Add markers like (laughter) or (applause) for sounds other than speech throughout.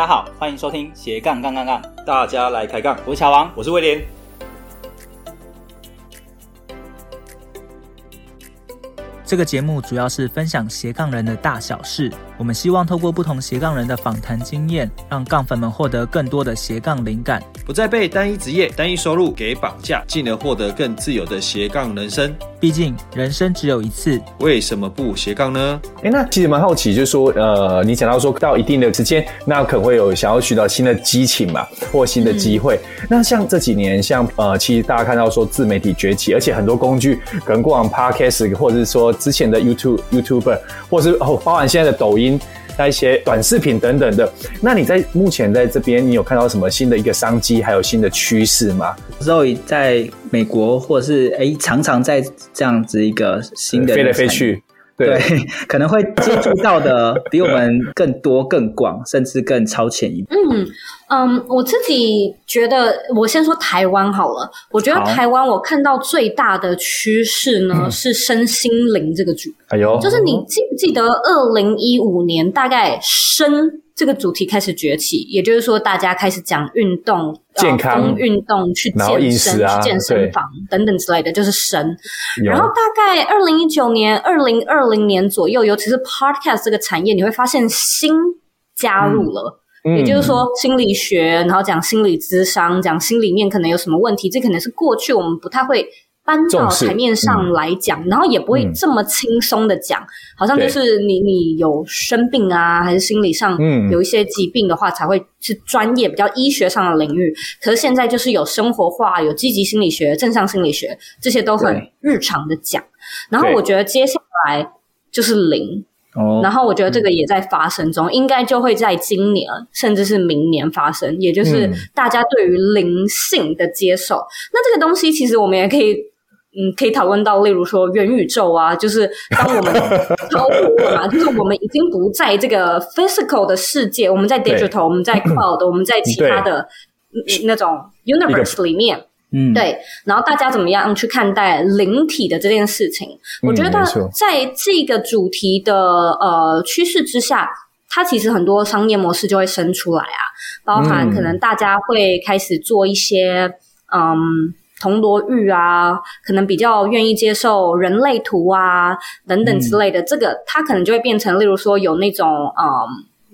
大家好，欢迎收听斜杠杠杠杠，大家来开杠。我是乔王，我是威廉。这个节目主要是分享斜杠人的大小事。我们希望透过不同斜杠人的访谈经验，让杠粉们获得更多的斜杠灵感，不再被单一职业、单一收入给绑架，进而获得更自由的斜杠人生。毕竟人生只有一次，为什么不斜杠呢？哎，那其实蛮好奇，就是说，呃，你讲到说到一定的时间，那可能会有想要寻找新的激情嘛，或新的机会。嗯、那像这几年，像呃，其实大家看到说自媒体崛起，而且很多工具，可能过往 Podcast，或者是说之前的 YouTube YouTuber，或者是哦，包含现在的抖音。那一些短视频等等的，那你在目前在这边，你有看到什么新的一个商机，还有新的趋势吗？Zoe 在美国，或者是哎，常常在这样子一个新的飞来飞去。对，(laughs) 可能会接触到的比我们更多、更广，甚至更超前一步。嗯嗯，我自己觉得，我先说台湾好了。我觉得台湾我看到最大的趋势呢，嗯、是身心灵这个主题。哎呦，就是你记不记得二零一五年大概身这个主题开始崛起，也就是说大家开始讲运动、健康运动、去健身、啊、去健身房等等之类的，就是神。然后大概二零一九年、二零二零年左右，尤其是 Podcast 这个产业，你会发现新加入了，嗯、也就是说心理学，然后讲心理咨商，讲心里面可能有什么问题，这可能是过去我们不太会。搬到台面上来讲，嗯、然后也不会这么轻松的讲，嗯、好像就是你你有生病啊，还是心理上有一些疾病的话，才会是专业比较医学上的领域。可是现在就是有生活化，有积极心理学、正向心理学，这些都很日常的讲。然后我觉得接下来就是灵，然后我觉得这个也在发生中，应该就会在今年甚至是明年发生，也就是大家对于灵性的接受。那这个东西其实我们也可以。嗯，可以讨论到，例如说元宇宙啊，就是当我们 (laughs) 超脱了嘛，就是我们已经不在这个 physical 的世界，我们在 digital，我们在 (clears throat) cloud，我们在其他的对那种 universe 里面，嗯，对。然后大家怎么样去看待灵体的这件事情？嗯、我觉得在这个主题的呃趋势之下，它其实很多商业模式就会生出来啊，包含可能大家会开始做一些嗯。嗯铜锣玉啊，可能比较愿意接受人类图啊等等之类的，嗯、这个它可能就会变成，例如说有那种嗯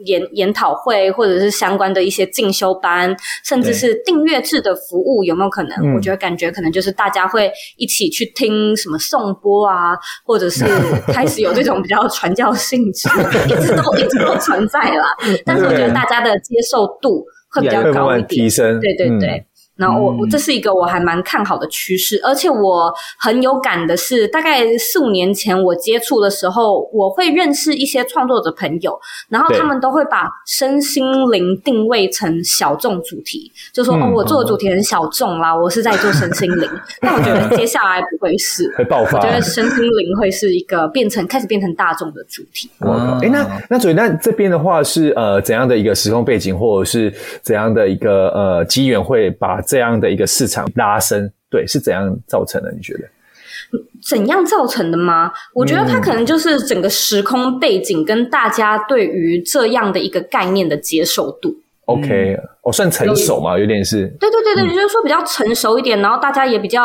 研研讨会，或者是相关的一些进修班，甚至是订阅制的服务，有没有可能？嗯、我觉得感觉可能就是大家会一起去听什么颂钵啊，或者是 (laughs) 开始有这种比较传教性质，一直都 (laughs) 一直都存在啦。但是我觉得大家的接受度会比较高一点。对对对。嗯然后我我这是一个我还蛮看好的趋势，而且我很有感的是，大概四五年前我接触的时候，我会认识一些创作者朋友，然后他们都会把身心灵定位成小众主题，就说哦，我做的主题很小众啦，我是在做身心灵。(laughs) 但我觉得接下来不会是，会爆发。我觉得身心灵会是一个变成开始变成大众的主题。哇，哎，那那所以那这边的话是呃怎样的一个时空背景，或者是怎样的一个呃机缘会把这样的一个市场拉升，对，是怎样造成的？你觉得怎样造成的吗？我觉得它可能就是整个时空背景跟大家对于这样的一个概念的接受度。OK，哦、算成熟嘛，有点是。对对对对，嗯、就是说比较成熟一点，然后大家也比较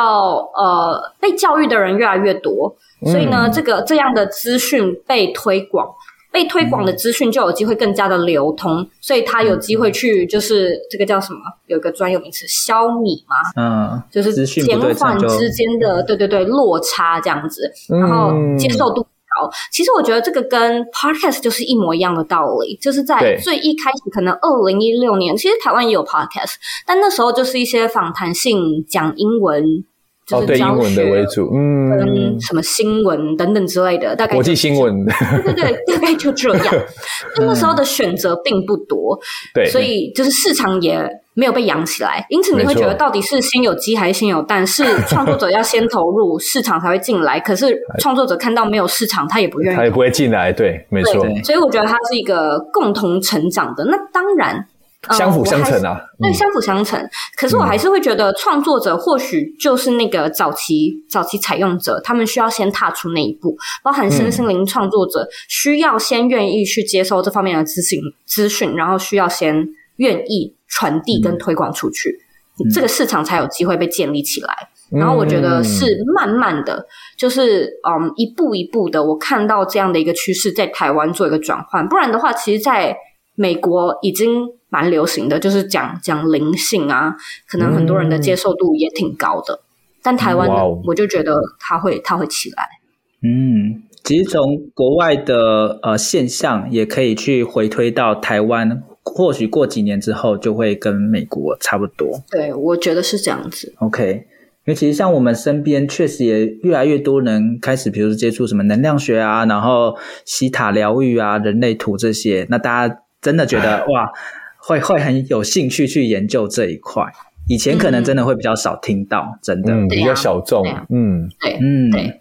呃被教育的人越来越多，所以呢，嗯、这个这样的资讯被推广。被推广的资讯就有机会更加的流通，嗯、所以他有机会去就是这个叫什么？有一个专有名词，消弭嘛，嗯，就是减缓之间的对对对落差这样子，然后接受度高。嗯、其实我觉得这个跟 Podcast 就是一模一样的道理，就是在最一开始可能二零一六年，其实台湾也有 Podcast，但那时候就是一些访谈性讲英文。哦，对，英文的为主，嗯，跟什么新闻等等之类的，大概国际新闻，对对对，(laughs) 大概就这样。(laughs) 那那时候的选择并不多，对，所以就是市场也没有被养起来。因此，你会觉得到底是先有鸡还是先有蛋？是创作者要先投入，市场才会进来。(laughs) 可是创作者看到没有市场，他也不愿意，他也不会进来。对，没错。所以我觉得它是一个共同成长的。那当然。相辅相成啊，对，嗯、相辅相成。可是我还是会觉得，创作者或许就是那个早期、嗯、早期采用者，他们需要先踏出那一步，包含身心灵创作者需要先愿意去接受这方面的资讯资讯，然后需要先愿意传递跟推广出去，嗯、这个市场才有机会被建立起来。嗯、然后我觉得是慢慢的，就是嗯，一步一步的，我看到这样的一个趋势在台湾做一个转换。不然的话，其实在美国已经。蛮流行的，就是讲讲灵性啊，可能很多人的接受度也挺高的。嗯、但台湾，我就觉得它会它会起来。嗯，其实从国外的呃现象，也可以去回推到台湾，或许过几年之后就会跟美国差不多。对，我觉得是这样子。OK，因为其实像我们身边，确实也越来越多人开始，比如说接触什么能量学啊，然后西塔疗愈啊、人类图这些，那大家真的觉得 (laughs) 哇。会会很有兴趣去研究这一块，以前可能真的会比较少听到，嗯、真的、嗯、比较小众。嗯，对，嗯，对。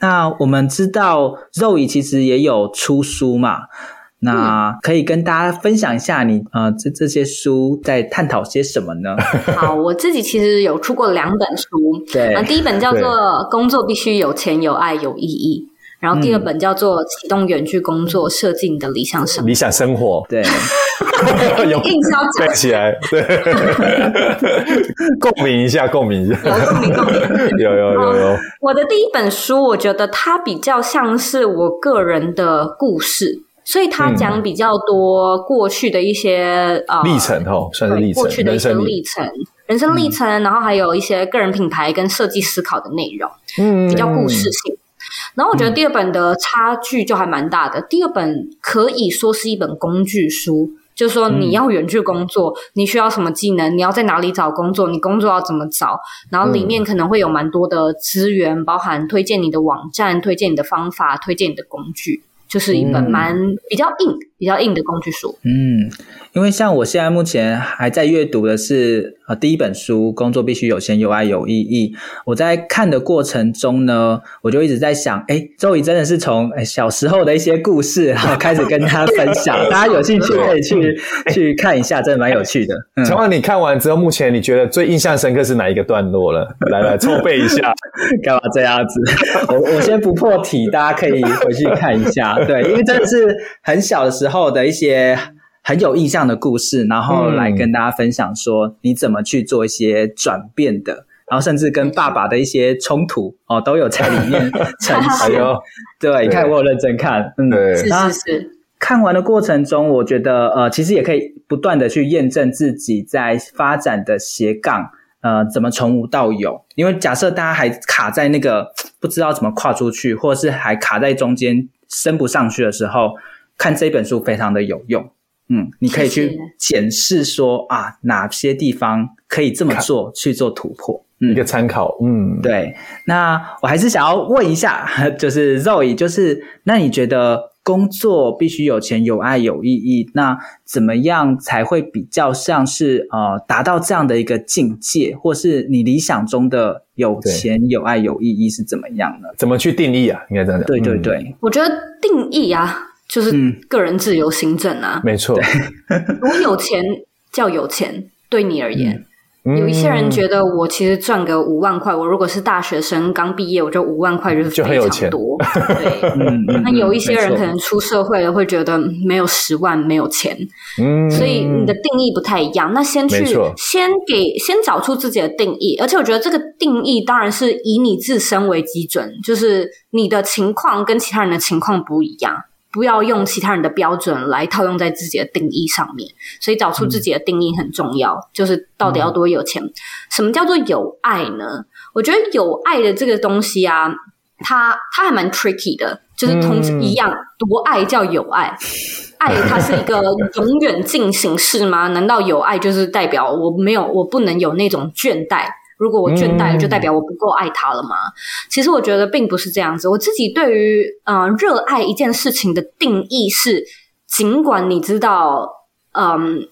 那我们知道 Zoe 其实也有出书嘛，那可以跟大家分享一下你呃这这些书在探讨些什么呢？(laughs) 好，我自己其实有出过两本书，对，第一本叫做《工作必须有钱、有爱、有意义》。然后第二本叫做《启动远距工作，设计你的理想生活》。理想生活，对，(laughs) 有硬销讲起来，对，(laughs) 共鸣一下，共鸣一下，有共鸣，共鸣，(laughs) 有有有有。我的第一本书，我觉得它比较像是我个人的故事，所以它讲比较多过去的一些啊历程哦，算是历程，过去的一些历程，人生历程，然后还有一些个人品牌跟设计思考的内容，嗯，比较故事性。然后我觉得第二本的差距就还蛮大的。嗯、第二本可以说是一本工具书，就是说你要远距工作，嗯、你需要什么技能，你要在哪里找工作，你工作要怎么找，然后里面可能会有蛮多的资源，嗯、包含推荐你的网站、推荐你的方法、推荐你的工具，就是一本蛮比较硬、比较硬的工具书。嗯。因为像我现在目前还在阅读的是呃第一本书《工作必须有钱、有爱、有意义》。我在看的过程中呢，我就一直在想，诶 Zoe 真的是从诶小时候的一些故事，然后开始跟他分享。大家有兴趣可以去去看一下，真的蛮有趣的。从而、嗯、你看完之后，目前你觉得最印象深刻是哪一个段落了？来来，筹备一下，(laughs) 干嘛这样子？我我先不破题，大家可以回去看一下。对，因为真的是很小的时候的一些。很有印象的故事，然后来跟大家分享说你怎么去做一些转变的，嗯、然后甚至跟爸爸的一些冲突哦，都有在里面 (laughs) 呈现。对，对，你看我有认真看，嗯，对，是是是。看完的过程中，我觉得呃，其实也可以不断的去验证自己在发展的斜杠，呃，怎么从无到有。因为假设大家还卡在那个不知道怎么跨出去，或者是还卡在中间升不上去的时候，看这本书非常的有用。嗯，你可以去检视说啊，哪些地方可以这么做去做突破，嗯，一个参考。嗯，对。那我还是想要问一下，(laughs) 就是 Zoe，就是那你觉得工作必须有钱、有爱、有意义，那怎么样才会比较像是呃达到这样的一个境界，或是你理想中的有钱、有爱、有意义是怎么样呢？怎么去定义啊？应该这样讲。对对对，嗯，我觉得定义啊。就是个人自由行政啊，没错。我 (laughs) 有钱叫有钱，对你而言。有一些人觉得我其实赚个五万块，我如果是大学生刚毕业，我就五万块就是非常多。(laughs) 对，那有一些人可能出社会了，会觉得没有十万没有钱。嗯，所以你的定义不太一样。那先去先给先找出自己的定义，而且我觉得这个定义当然是以你自身为基准，就是你的情况跟其他人的情况不一样。不要用其他人的标准来套用在自己的定义上面，所以找出自己的定义很重要。嗯、就是到底要多有钱？嗯、什么叫做有爱呢？我觉得有爱的这个东西啊，它它还蛮 tricky 的，就是同一样，多爱叫有爱，爱它是一个永远进行式吗？难道有爱就是代表我没有，我不能有那种倦怠？如果我倦怠了，就代表我不够爱他了吗？嗯、其实我觉得并不是这样子。我自己对于呃热爱一件事情的定义是，尽管你知道，嗯，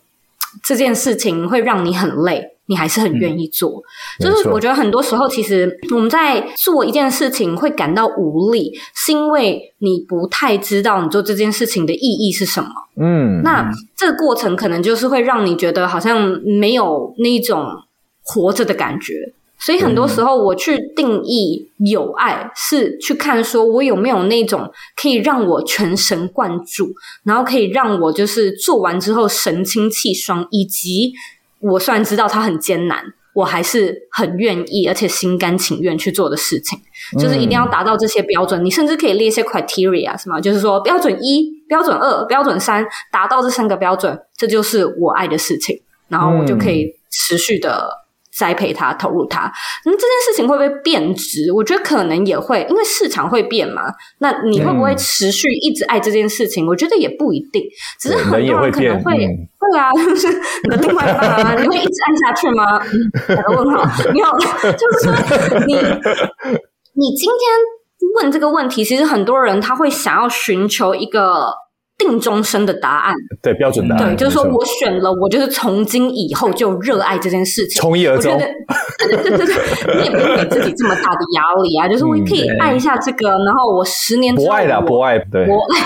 这件事情会让你很累，你还是很愿意做。就是我觉得很多时候，其实我们在做一件事情会感到无力，是因为你不太知道你做这件事情的意义是什么。嗯，那这个过程可能就是会让你觉得好像没有那种活着的感觉。所以很多时候，我去定义有爱，是去看说我有没有那种可以让我全神贯注，然后可以让我就是做完之后神清气爽，以及我虽然知道它很艰难，我还是很愿意而且心甘情愿去做的事情，就是一定要达到这些标准。你甚至可以列一些 criteria，是吗？就是说标准一、标准二、标准三，达到这三个标准，这就是我爱的事情，然后我就可以持续的。栽培它，投入它，那这件事情会不会变质？我觉得可能也会，因为市场会变嘛。那你会不会持续一直爱这件事情？嗯、我觉得也不一定，只是很多人可能会，会，啊，(laughs) 就是你的另外一半啊，你会一直按下去吗？打个问号，没有，就是说你 (laughs) 你今天问这个问题，其实很多人他会想要寻求一个。定终身的答案，对标准答案，对，就是说我选了，我就是从今以后就热爱这件事情，从一而终。对对对对，你也不用给自己这么大的压力啊，就是我可以爱一下这个，然后我十年之后，博爱了，不爱，对，我爱，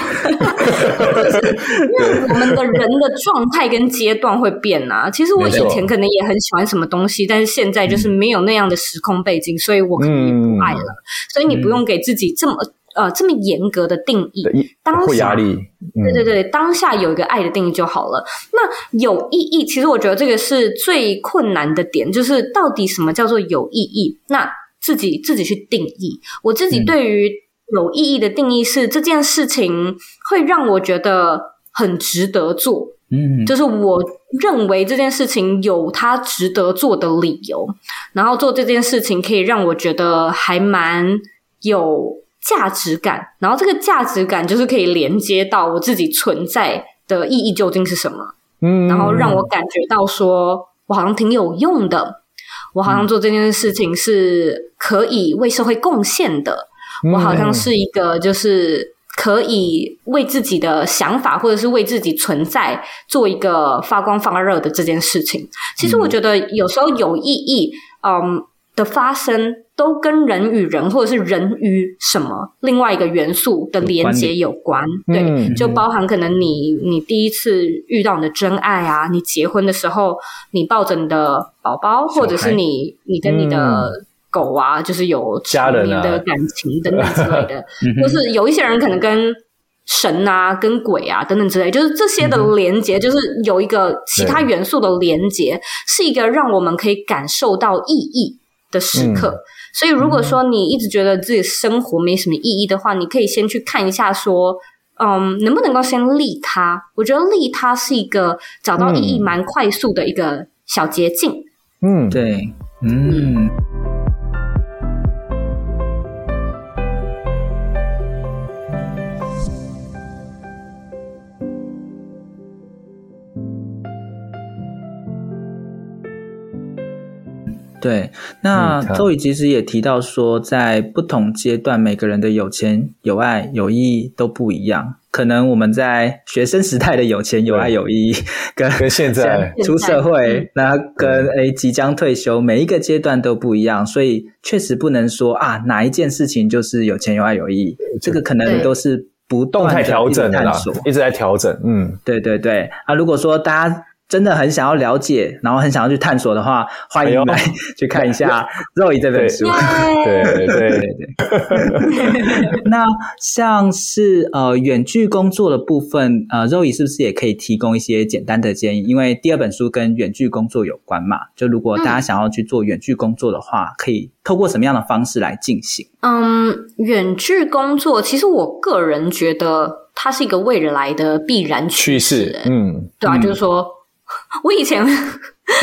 因为我们的人的状态跟阶段会变啊。其实我以前可能也很喜欢什么东西，但是现在就是没有那样的时空背景，所以我可能也不爱了。所以你不用给自己这么。呃，这么严格的定义，当下，对对对，当下有一个爱的定义就好了。那有意义，其实我觉得这个是最困难的点，就是到底什么叫做有意义？那自己自己去定义。我自己对于有意义的定义是，这件事情会让我觉得很值得做。嗯，就是我认为这件事情有它值得做的理由，然后做这件事情可以让我觉得还蛮有。价值感，然后这个价值感就是可以连接到我自己存在的意义究竟是什么，嗯，然后让我感觉到说我好像挺有用的，我好像做这件事情是可以为社会贡献的，嗯，我好像是一个就是可以为自己的想法或者是为自己存在做一个发光发热的这件事情。其实我觉得有时候有意义，嗯，的发生。都跟人与人，或者是人与什么另外一个元素的连接有关，对，嗯、就包含可能你你第一次遇到你的真爱啊，你结婚的时候，你抱着你的宝宝，或者是你你跟你的狗啊，嗯、就是有家人的感情等等之类的，(laughs) 就、啊、是有一些人可能跟神啊、跟鬼啊等等之类，就是这些的连接，就是有一个其他元素的连接，是一个让我们可以感受到意义的时刻。嗯所以，如果说你一直觉得自己生活没什么意义的话，嗯、你可以先去看一下，说，嗯，能不能够先利他？我觉得利他是一个找到意义蛮快速的一个小捷径。嗯，对，嗯。对，那周宇其实也提到说，在不同阶段，每个人的有钱、有爱、有意义都不一样。可能我们在学生时代的有钱、有爱、有意义，跟跟现在出社会，那跟诶即将退休，每一个阶段都不一样。所以确实不能说啊，哪一件事情就是有钱、有爱、有意义。这个可能都是不断的调整的，一直在调整。嗯，对对对。啊，如果说大家。真的很想要了解，然后很想要去探索的话，欢迎来 (laughs) 去看一下 (laughs)《Zoey》这本书。对对对对对。(laughs) 那像是呃远距工作的部分，呃，Zoey 是不是也可以提供一些简单的建议？因为第二本书跟远距工作有关嘛，就如果大家想要去做远距工作的话，可以透过什么样的方式来进行？嗯，远距工作其实我个人觉得它是一个未来的必然趋势。嗯，对啊，就是说。(laughs) 我以前 (laughs)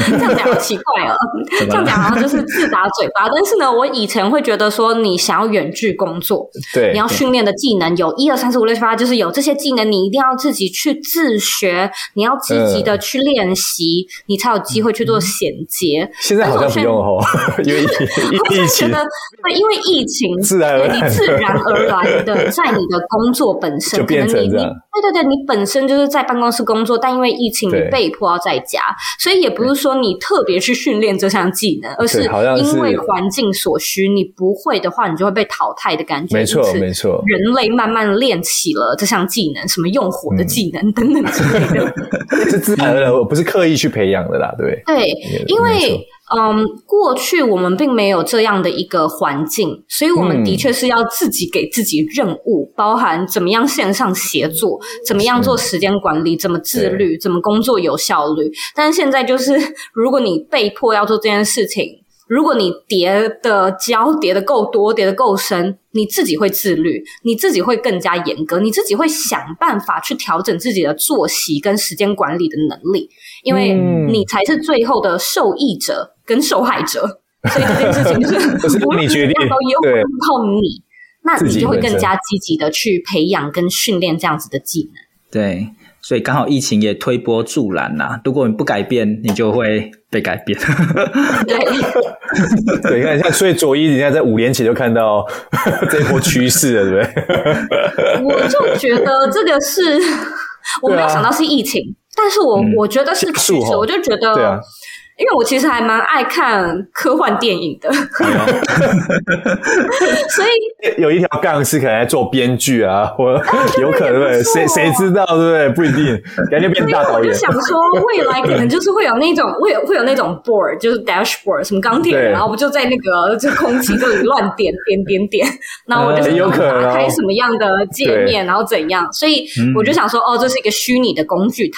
这样讲好奇怪哦，(laughs) 这样讲好像就是自打嘴巴。但是呢，我以前会觉得说，你想要远距工作，对，你要训练的技能有一二三四五六七八，就是有这些技能，你一定要自己去自学，你要积极的去练习，呃、你才有机会去做衔接。现在好像不用哦，因为疫情，对，因为疫情，自然而然，你自然而然的在你的工作本身，就变成这样。对对对，你本身就是在办公室工作，但因为疫情你被迫要在家，所以也不是说你特别去训练这项技能，而是因为环境所需，你不会的话，你就会被淘汰的感觉。没错，没错。人类慢慢练起了这项技能，什么用火的技能、嗯、等等之类的，(laughs) 是自然而然，不是刻意去培养的啦，对。对，因为。嗯，过去我们并没有这样的一个环境，所以我们的确是要自己给自己任务，嗯、包含怎么样线上协作，怎么样做时间管理，怎么自律，怎么工作有效率。但是现在就是，(laughs) 如果你被迫要做这件事情。如果你叠的胶叠的够多，叠的够深，你自己会自律，你自己会更加严格，你自己会想办法去调整自己的作息跟时间管理的能力，因为你才是最后的受益者跟受害者。嗯、所以这件事情就是，(laughs) 无论怎么样都有靠你，那你就会更加积极的去培养跟训练这样子的技能。对。所以刚好疫情也推波助澜呐。如果你不改变，你就会被改变。对 (laughs) (laughs) 对，你看，像所以佐伊，人家在五年前就看到这一波趋势了，对不对？我就觉得这个是我没有想到是疫情，啊、但是我、嗯、我觉得是趋势，我就觉得。因为我其实还蛮爱看科幻电影的，所以 (laughs) 有一条杠是可能在做编剧啊，我有可能对，谁谁知道对不对？不一定，感觉变大导演。我就想说，未来可能就是会有那种会有会有那种 board，就是 dashboard，什么钢铁人，然后不就在那个就空气这里乱点点点点，然后我就有可能打开什么样的界面，然后怎样，所以我就想说，哦，这是一个虚拟的工具台。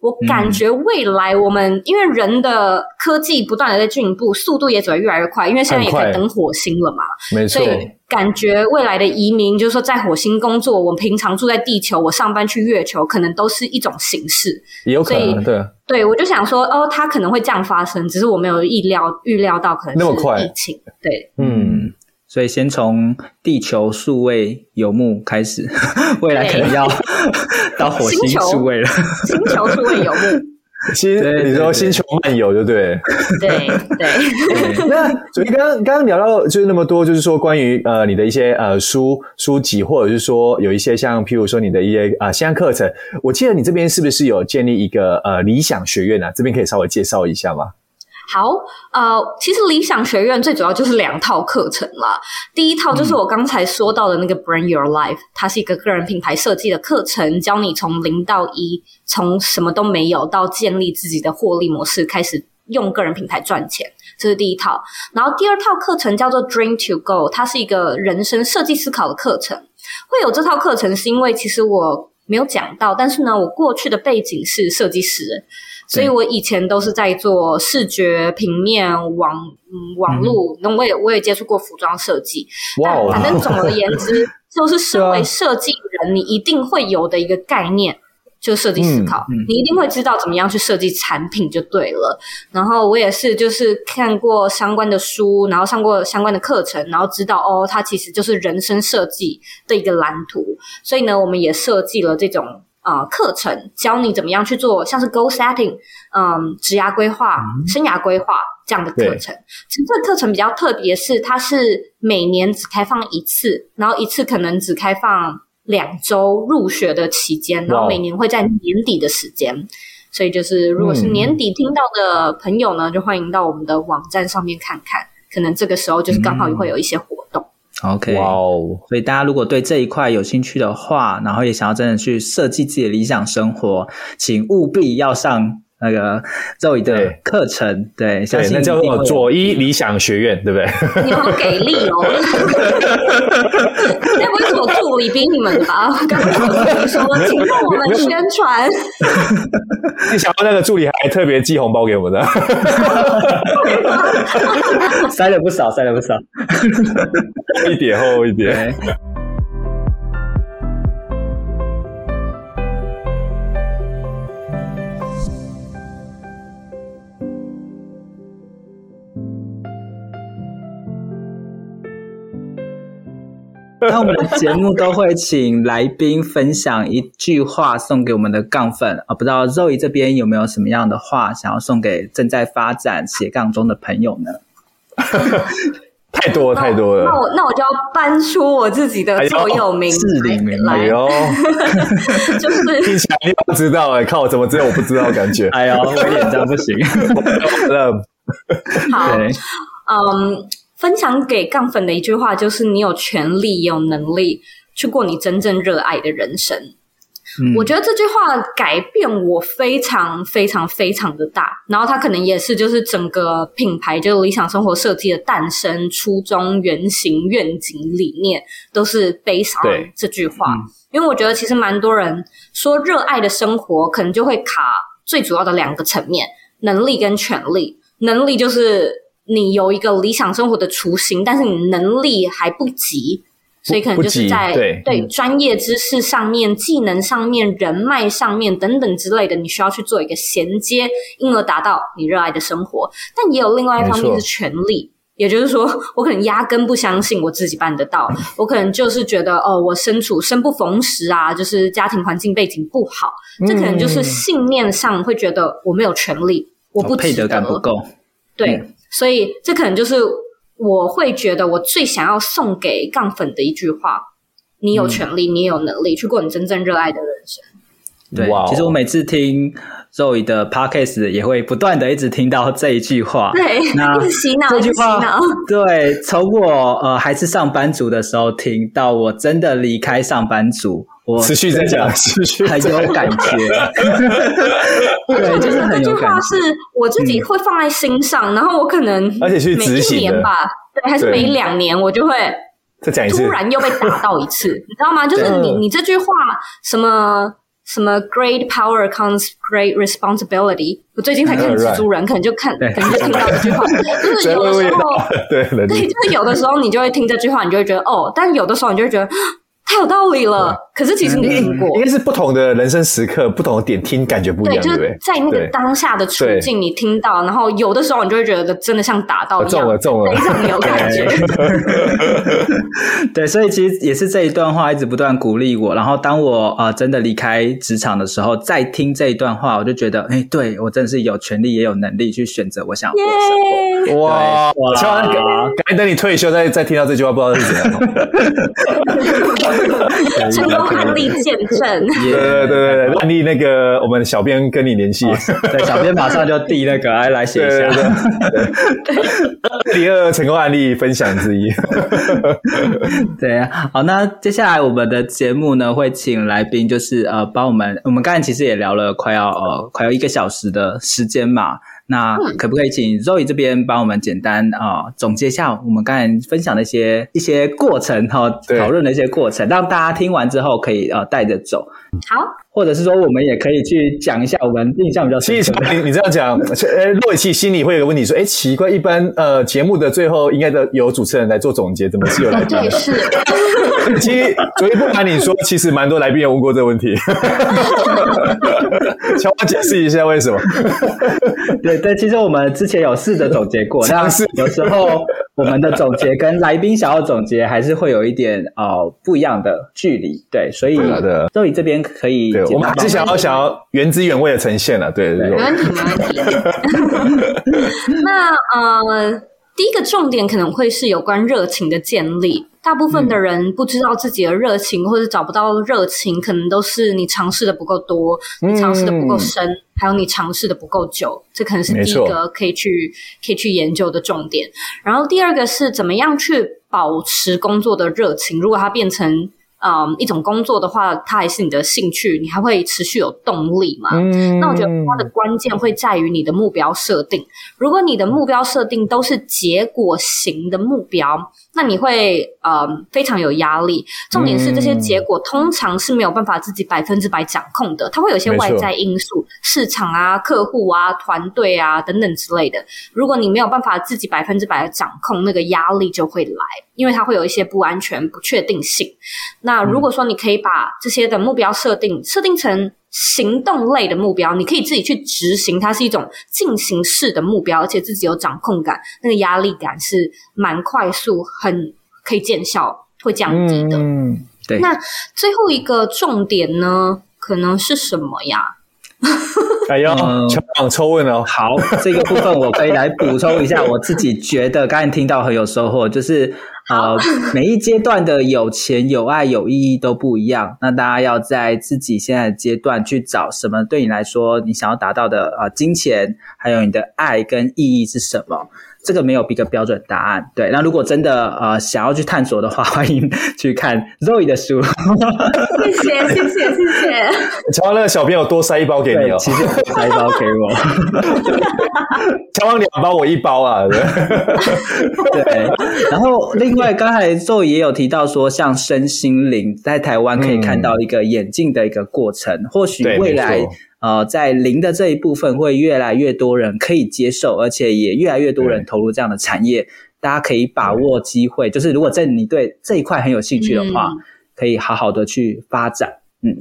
我感觉未来我们、嗯、因为人的科技不断的在进步，速度也只会越来越快。因为现在也可以登火星了嘛，没错。所以感觉未来的移民，就是说在火星工作，我们平常住在地球，我上班去月球，可能都是一种形式。也有可能，对。对，我就想说，哦，它可能会这样发生，只是我没有意料预料到可能是疫情，那么快。对，嗯。所以先从地球数位游牧开始，(laughs) 未来可能要 (laughs) 到火星数位了。星球数位游牧，(laughs) 其实你说星球漫游就对。对对。对 (laughs) 那所以刚刚刚刚聊到就是那么多，就是说关于呃你的一些呃书书籍，或者是说有一些像譬如说你的一些啊线上课程，我记得你这边是不是有建立一个呃理想学院啊？这边可以稍微介绍一下吗？好，呃，其实理想学院最主要就是两套课程啦。第一套就是我刚才说到的那个 Brand Your Life，它是一个个人品牌设计的课程，教你从零到一，从什么都没有到建立自己的获利模式，开始用个人品牌赚钱，这是第一套。然后第二套课程叫做 Dream to Go，它是一个人生设计思考的课程。会有这套课程是因为其实我没有讲到，但是呢，我过去的背景是设计师。所以我以前都是在做视觉、平面、网嗯网络，那、嗯、我也我也接触过服装设计。哇反正总而言之，(laughs) 就是身为设计人，你一定会有的一个概念，就设计思考。嗯嗯、你一定会知道怎么样去设计产品就对了。然后我也是，就是看过相关的书，然后上过相关的课程，然后知道哦，它其实就是人生设计的一个蓝图。所以呢，我们也设计了这种。呃，课程教你怎么样去做，像是 goal setting，嗯，职涯规划、嗯、生涯规划这样的课程。其实这个课程比较特别，是它是每年只开放一次，然后一次可能只开放两周入学的期间，然后每年会在年底的时间。所以就是，如果是年底听到的朋友呢，嗯、就欢迎到我们的网站上面看看，可能这个时候就是刚好也会有一些活动。嗯 OK，哇哦！所以大家如果对这一块有兴趣的话，然后也想要真的去设计自己的理想生活，请务必要上那个 Zoe 的课程。对，对，对，那叫做左一理想学院，对不对？(laughs) 你好给力哦！(laughs) 那不是我助理逼你们的吧？刚刚说，请帮我们宣传。你想到那个助理还特别寄红包给我们的，(laughs) 塞了不少，塞了不少，一点，厚一点。那我们的节目都会请来宾分享一句话送给我们的杠粉啊，不知道 Zoe 这边有没有什么样的话想要送给正在发展斜杠中的朋友呢？(laughs) 太多了，太多了。那我那我就要搬出我自己的座右铭，至理名来，(laughs) 就是听起来你不知道哎，靠，我怎么知道我不知道感觉？哎呦，我脸这样不行。(laughs) 好，嗯，分享给杠粉的一句话就是：你有权利，有能力去过你真正热爱的人生。嗯、我觉得这句话改变我非常非常非常的大，然后它可能也是就是整个品牌，就是理想生活设计的诞生初衷、原型、愿景、理念，都是 based on 这句话。嗯、因为我觉得其实蛮多人说热爱的生活，可能就会卡最主要的两个层面：能力跟权利。能力就是你有一个理想生活的雏形，但是你能力还不及。所以可能就是在对，对专业知识上面、技能上面、人脉上面等等之类的，你需要去做一个衔接，因而达到你热爱的生活。但也有另外一方面是权利，也就是说，我可能压根不相信我自己办得到，我可能就是觉得哦，我身处生不逢时啊，就是家庭环境背景不好，这可能就是信念上会觉得我没有权利，我不配得感不够。对，嗯、所以这可能就是。我会觉得我最想要送给杠粉的一句话：你有权利，嗯、你也有能力去过你真正热爱的人生。对其实我每次听 Zoe 的 Podcast 也会不断的一直听到这一句话。对，那 (laughs) 一直洗脑，这句话，对，从我呃还是上班族的时候听到我真的离开上班族。我持续在讲，持续很有感觉。(laughs) 对，就是很有感觉。这句话是我自己会放在心上，嗯、然后我可能而且去执行每一年吧，对，还是每两年我就会再讲一次，突然又被打到一次，你知道吗？就是你你这句话什么什么 great power comes great responsibility，我最近才看蜘蛛人，可能就看，可能就听到这句话，就是 (laughs) 有的时候，对对，就是有的时候你就会听这句话，你就会觉得哦，但有的时候你就会觉得。太有道理了，可是其实你听过，应该是不同的人生时刻，不同的点听感觉不一样，对，就是在那个当下的处境，你听到，然后有的时候你就会觉得真的像打到一样，中了中了，非常有感觉。(laughs) (laughs) 对，所以其实也是这一段话一直不断鼓励我，然后当我呃真的离开职场的时候，再听这一段话，我就觉得，哎，对我真的是有权利也有能力去选择我想过的生活。哇，哇，赶紧等你退休再再听到这句话，不知道是怎样。成功案例见证，对对对对，案例那个我们小编跟你联系，对，小编马上就递那个来来写一下，(laughs) 第二成功案例分享之一，(laughs) 对啊，好，那接下来我们的节目呢会请来宾，就是呃帮我们，我们刚才其实也聊了快要呃快要一个小时的时间嘛。那可不可以请 Zoe 这边帮我们简单啊、呃、总结一下我们刚才分享的一些一些过程哈，讨、呃、论的一些过程，让大家听完之后可以呃带着走。好，或者是说我们也可以去讲一下我们印象比较深。其实你你这样讲，呃，洛奇心里会有个问题说，哎，奇怪，一般呃节目的最后应该都有主持人来做总结，怎么是有来宾？对，是。(laughs) 其实昨天不瞒你说，其实蛮多来宾有问过这个问题。(laughs) 请我解释一下为什么？对对，其实我们之前有试着总结过，但是有时候我们的总结跟来宾想要总结还是会有一点呃不一样的距离。对，所以的，Zoe 这边可以，对，我们还是想要想要原汁原味的呈现了。对，对，没问题，没问题。那呃，第一个重点可能会是有关热情的建立。大部分的人不知道自己的热情，或者找不到热情，可能都是你尝试的不够多，你尝试的不够深，还有你尝试的不够久。这可能是第一个可以去可以去研究的重点。然后第二个是怎么样去保持工作的热情，如果它变成。嗯，一种工作的话，它还是你的兴趣，你还会持续有动力嘛？嗯，那我觉得它的关键会在于你的目标设定。如果你的目标设定都是结果型的目标，那你会嗯非常有压力。重点是这些结果通常是没有办法自己百分之百掌控的，它会有一些外在因素，市场啊、客户啊、团队啊等等之类的。如果你没有办法自己百分之百的掌控，那个压力就会来，因为它会有一些不安全、不确定性。那如果说你可以把这些的目标设定设定成行动类的目标，你可以自己去执行，它是一种进行式的目标，而且自己有掌控感，那个压力感是蛮快速，很可以见效，会降低的。嗯，对。那最后一个重点呢，可能是什么呀？哎呦，全网抽问哦。好，这个部分我可以来补充一下，我自己觉得刚才听到很有收获，就是呃，每一阶段的有钱、有爱、有意义都不一样。那大家要在自己现在的阶段去找什么对你来说你想要达到的啊、呃，金钱，还有你的爱跟意义是什么？这个没有一个标准答案，对。那如果真的呃想要去探索的话，欢迎去看 Zoe 的书。谢谢谢谢谢谢。乔王那个小朋友多塞一包给你哦，其实塞一包给我。乔王两包我一包啊，对。对。然后另外刚才 Zoe 也有提到说，像身心灵在台湾可以看到一个演进的一个过程，嗯、或许未来。呃，在零的这一部分，会越来越多人可以接受，而且也越来越多人投入这样的产业。大家可以把握机会，就是如果在你对这一块很有兴趣的话，嗯、可以好好的去发展。嗯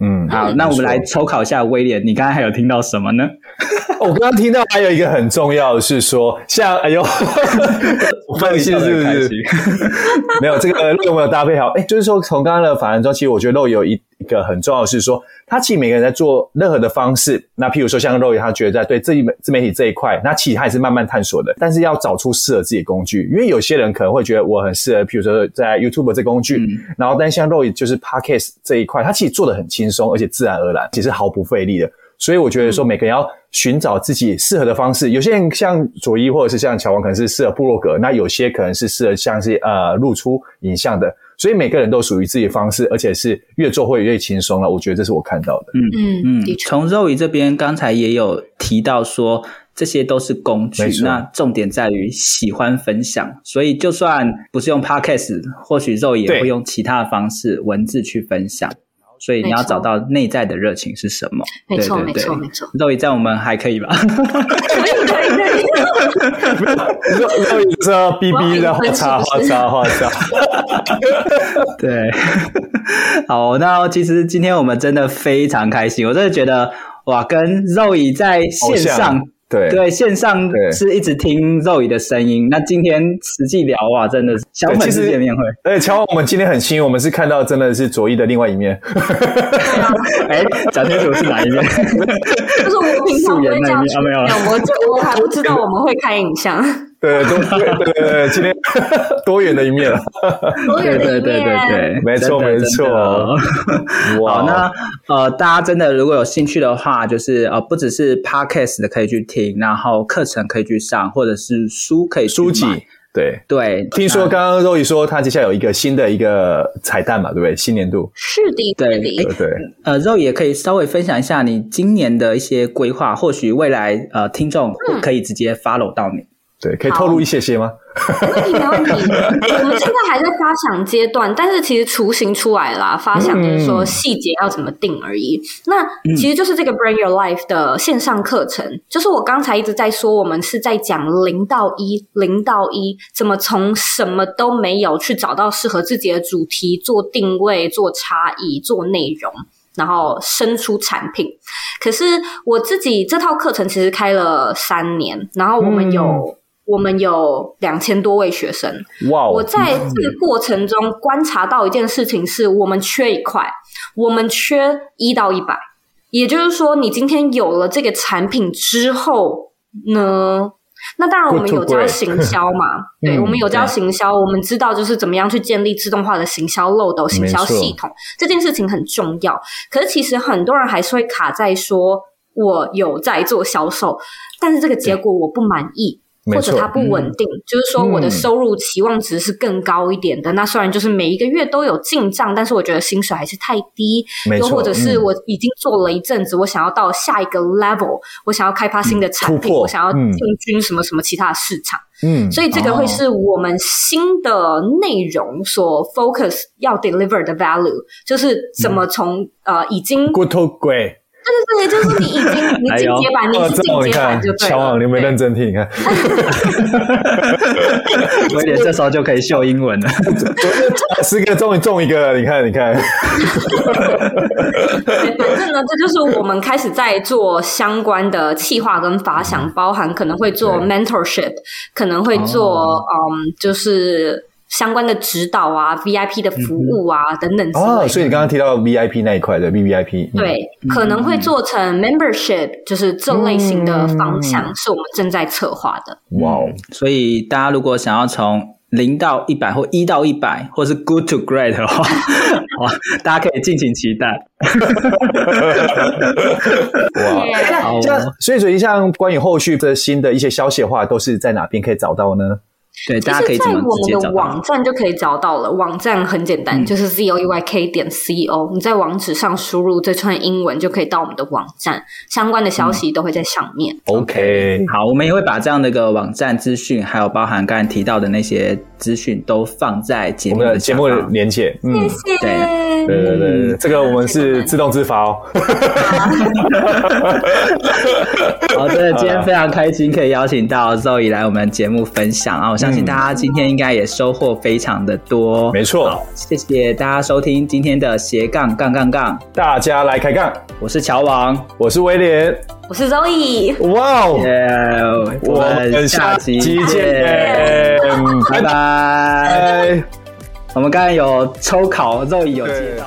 嗯，好，那我们来抽考一下威廉，你刚才还有听到什么呢？(laughs) 我刚刚听到还有一个很重要的是说，像哎呦，(laughs) 放心是不是？(laughs) 没有这个漏有没有搭配好？哎，就是说从刚刚的访谈中，其实我觉得漏有一。一个很重要的是说，他其实每个人在做任何的方式，那譬如说像 Roy，他觉得在对自媒自媒体这一块，那其实他也是慢慢探索的，但是要找出适合自己的工具，因为有些人可能会觉得我很适合，譬如说在 YouTube 这工具，嗯、然后但像 Roy 就是 Podcast 这一块，他其实做的很轻松，而且自然而然，其实毫不费力的。所以我觉得说，每个人要寻找自己适合的方式。有些人像佐伊，或者是像乔王，可能是适合部落格；那有些可能是适合像是呃露出影像的。所以每个人都属于自己的方式，而且是越做会越轻松了。我觉得这是我看到的。嗯嗯嗯。从 Zoe 这边刚才也有提到说，这些都是工具，那重点在于喜欢分享。所以就算不是用 Podcast，或许 Zoe 也会用其他的方式文字去分享。所以你要找到内在的热情是什么？没错，没错，没错。Zoe 在我们还可以吧？可以，可以，可以。Zoe 说 B B 的画叉画叉画叉。对，好，那其实今天我们真的非常开心，我真的觉得哇，跟 Zoe 在线上。对对，线上是一直听 Zoe 的声音。那今天实际聊啊，真的是小粉丝见面会。而且乔，我们今天很幸运，我们是看到真的是左一的另外一面。(laughs) 哎，讲清楚是哪一面？(laughs) 就是我们平常会叫、啊。没有，我我还不知道我们会开影像。对对对对对，今天多元的一面了。多元的一面，对对对对，没错没错。好，那呃，大家真的如果有兴趣的话，就是呃，不只是 Podcast 的可以去听，然后课程可以去上，或者是书可以书籍。对对，听说刚刚肉爷说他接下来有一个新的一个彩蛋嘛，对不对？新年度是的，对对对。呃，Zoe 也可以稍微分享一下你今年的一些规划，或许未来呃听众可以直接 follow 到你。对，可以透露一些些吗？没问题，没问题。我们现在还在发想阶段，但是其实雏形出来了，发想就是说细节要怎么定而已。嗯、那其实就是这个 Bring Your Life 的线上课程，嗯、就是我刚才一直在说，我们是在讲零到一，零到一，怎么从什么都没有去找到适合自己的主题，做定位，做差异，做内容，然后生出产品。可是我自己这套课程其实开了三年，然后我们有。嗯我们有两千多位学生。哇！我在这个过程中观察到一件事情，是我们缺一块，我们缺一到一百。也就是说，你今天有了这个产品之后呢，那当然我们有教行销嘛。(laughs) 对，我们有教行销，我们知道就是怎么样去建立自动化的行销漏斗、行销系统，这件事情很重要。可是其实很多人还是会卡在说，我有在做销售，但是这个结果我不满意。或者它不稳定，嗯、就是说我的收入期望值是更高一点的。嗯、那虽然就是每一个月都有进账，但是我觉得薪水还是太低。没错，又或者是我已经做了一阵子，嗯、我想要到下一个 level，我想要开发新的产品，我想要进军什么什么其他的市场。嗯，所以这个会是我们新的内容所 focus 要 deliver 的 value，就是怎么从、嗯、呃已经 good to great。对对对，就是你已经 (laughs) 你进阶版，你是进阶版就对了。乔王，你没认真听，你看。(laughs) 威廉这时候就可以秀英文了。(laughs) 十个终于中一个了，你看，你看。反正呢，这就是我们开始在做相关的企划跟发想，包含可能会做 mentorship，可能会做嗯，就是。相关的指导啊，VIP 的服务啊、嗯、等等之类的。哦，所以你刚刚提到 VIP 那一块的 VVIP，对、嗯，可能会做成 membership，就是这类型的方向，是我们正在策划的。哇、嗯、哦！所以大家如果想要从零到一百或一到一百，或是 good to great 的话，哇，(laughs) 大家可以敬请期待。(laughs) 哇，(laughs) 好，所以所以像关于后续的新的一些消息的话，都是在哪边可以找到呢？对，大家可以在我们的网站就可以找到了。网站很简单，嗯、就是 z o e y k 点 c o。你在网址上输入这串英文，就可以到我们的网站，相关的消息都会在上面。嗯、OK，好，我们也会把这样的一个网站资讯，还有包含刚才提到的那些资讯，都放在节目的节目的连接。嗯，谢谢。对对对对，嗯、这个我们是自动自发哦。(laughs) 好的，今天非常开心可以邀请到 Zoe 来我们节目分享啊！我相信大家今天应该也收获非常的多。没错，谢谢大家收听今天的斜杠杠杠杠，大家来开杠。我是乔王，我是威廉，我是 Zoe。哇哦我们下期见拜拜。我们刚才有抽考，Zoe 有接到。